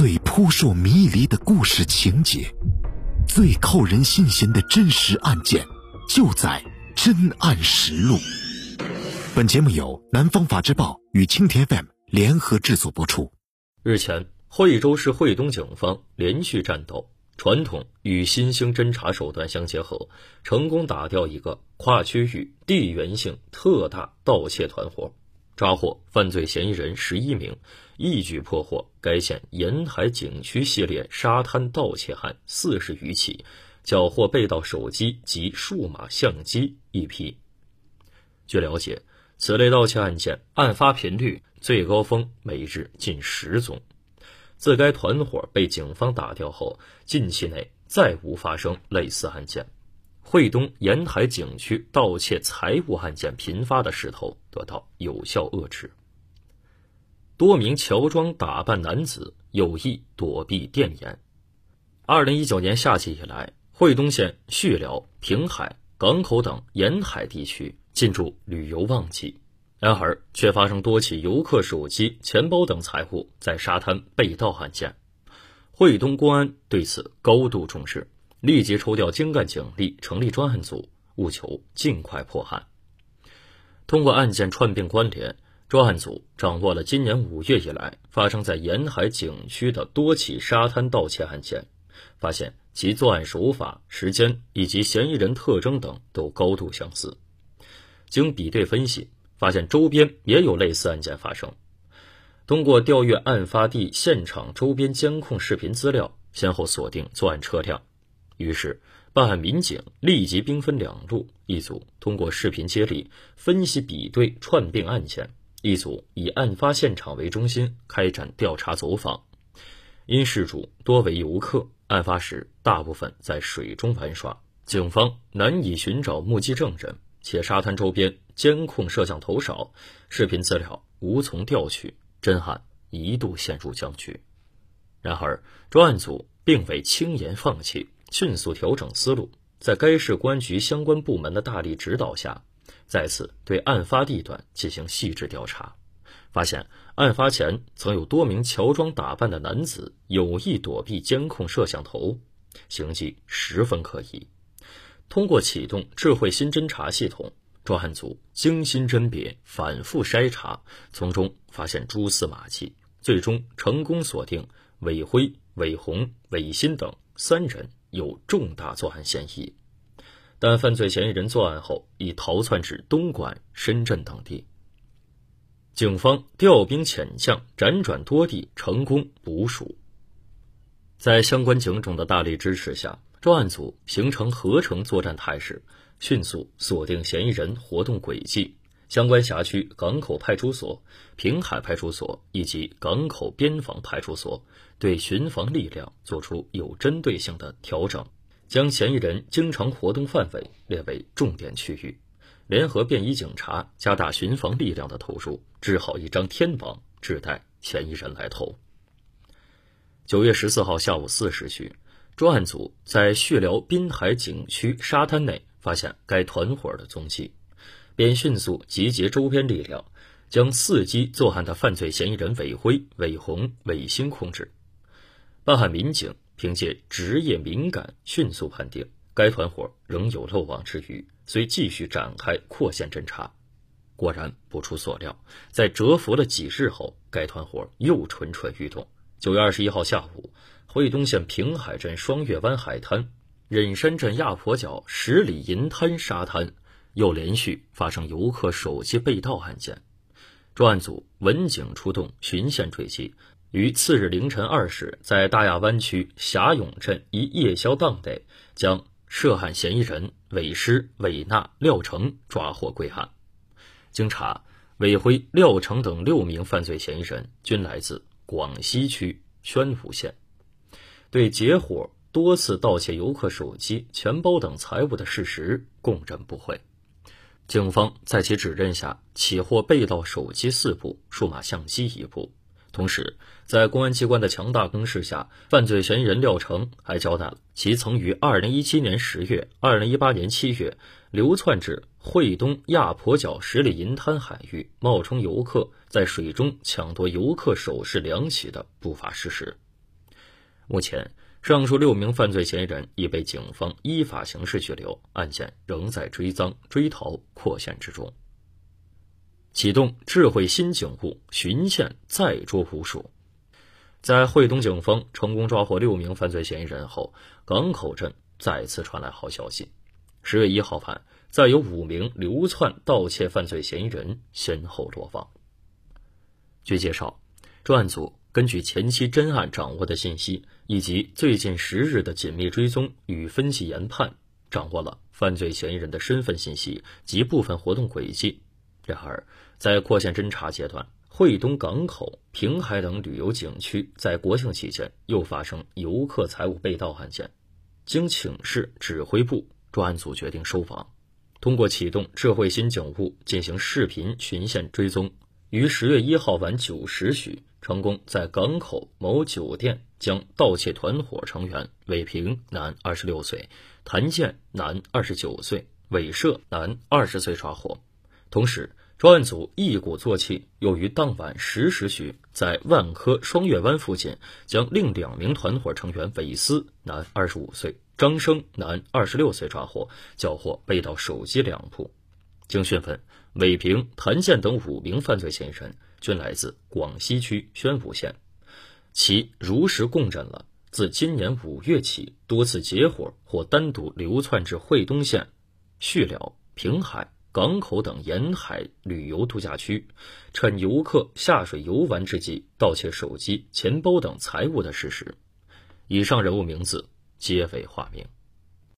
最扑朔迷离的故事情节，最扣人心弦的真实案件，就在《真案实录》。本节目由南方法制报与青田 FM 联合制作播出。日前，惠州市惠东警方连续战斗，传统与新兴侦查手段相结合，成功打掉一个跨区域、地缘性特大盗窃团伙。抓获犯罪嫌疑人十一名，一举破获该县沿海景区系列沙滩盗窃案四十余起，缴获被盗手机及数码相机一批。据了解，此类盗窃案件案发频率最高峰每日近十宗。自该团伙被警方打掉后，近期内再无发生类似案件。惠东沿海景区盗窃财物案件频发的势头得到有效遏制。多名乔装打扮男子有意躲避电严。二零一九年夏季以来，惠东县叙辽、平海、港口等沿海地区进入旅游旺季，然而却发生多起游客手机、钱包等财物在沙滩被盗案件。惠东公安对此高度重视。立即抽调精干警力，成立专案组，务求尽快破案。通过案件串并关联，专案组掌握了今年五月以来发生在沿海景区的多起沙滩盗窃案件，发现其作案手法、时间以及嫌疑人特征等都高度相似。经比对分析，发现周边也有类似案件发生。通过调阅案发地现场周边监控视频资料，先后锁定作案车辆。于是，办案民警立即兵分两路：一组通过视频接力分析比对串并案件；一组以案发现场为中心开展调查走访。因事主多为游客，案发时大部分在水中玩耍，警方难以寻找目击证人，且沙滩周边监控摄像头少，视频资料无从调取，侦案一度陷入僵局。然而，专案组并未轻言放弃。迅速调整思路，在该市公安局相关部门的大力指导下，再次对案发地段进行细致调查，发现案发前曾有多名乔装打扮的男子有意躲避监控摄像头，行迹十分可疑。通过启动智慧新侦查系统，专案组精心甄别、反复筛查，从中发现蛛丝马迹，最终成功锁定韦辉、韦红、韦鑫等三人。有重大作案嫌疑，但犯罪嫌疑人作案后已逃窜至东莞、深圳等地。警方调兵遣将，辗转多地，成功捕鼠。在相关警种的大力支持下，专案组形成合成作战态势，迅速锁定嫌疑人活动轨迹。相关辖区港口派出所、平海派出所以及港口边防派出所对巡防力量作出有针对性的调整，将嫌疑人经常活动范围列为重点区域，联合便衣警察加大巡防力量的投入，织好一张天网，只待嫌疑人来投。九月十四号下午四时许，专案组在叙辽滨海景区沙滩内发现该团伙的踪迹。便迅速集结周边力量，将伺机作案的犯罪嫌疑人韦辉、韦红、韦星控制。办案民警凭借职业敏感，迅速判定该团伙仍有漏网之鱼，遂继续展开扩线侦查。果然不出所料，在蛰伏了几日后，该团伙又蠢蠢欲动。九月二十一号下午，惠东县平海镇双月湾海滩、忍山镇亚婆角十里银滩沙滩。又连续发生游客手机被盗案件，专案组文警出动巡线追击，于次日凌晨二时，在大亚湾区霞涌镇一夜宵档内，将涉案嫌疑人韦师、韦娜、廖成抓获归案。经查，韦辉、廖成等六名犯罪嫌疑人均来自广西区宣武县，对结伙多次盗窃游客手机、钱包等财物的事实供认不讳。警方在其指认下，起获被盗手机四部、数码相机一部。同时，在公安机关的强大攻势下，犯罪嫌疑人廖成还交代了其曾于2017年10月、2018年7月流窜至惠东亚婆角十里银滩海域，冒充游客，在水中抢夺游客首饰两起的不法事实。目前，上述六名犯罪嫌疑人已被警方依法刑事拘留，案件仍在追赃追逃扩线之中。启动智慧新警务，巡线再捉捕鼠。在惠东警方成功抓获六名犯罪嫌疑人后，港口镇再次传来好消息。十月一号晚，再有五名流窜盗窃犯罪嫌疑人先后落网。据介绍，专案组根据前期侦案掌握的信息，以及最近十日的紧密追踪与分析研判，掌握了犯罪嫌疑人的身份信息及部分活动轨迹。然而，在扩线侦查阶段，惠东港口、平海等旅游景区在国庆期间又发生游客财物被盗案件，经请示指挥部，专案组决定收网。通过启动智慧新警务进行视频巡线追踪，于十月一号晚九时许，成功在港口某酒店将盗窃团伙成员韦平（男，二十六岁）、谭建（男，二十九岁）、韦社（男，二十岁）抓获。同时，专案组一鼓作气，又于当晚十时许，在万科双月湾附近，将另两名团伙成员韦思（男，二十五岁）、张生（男，二十六岁）抓获，缴获被盗手机两部。经讯问，韦平、谭建等五名犯罪嫌疑人均来自广西区宣武县，其如实供认了自今年五月起多次结伙或单独流窜至惠东县、叙辽、平海。港口等沿海旅游度假区，趁游客下水游玩之际盗窃手机、钱包等财物的事实。以上人物名字皆为化名。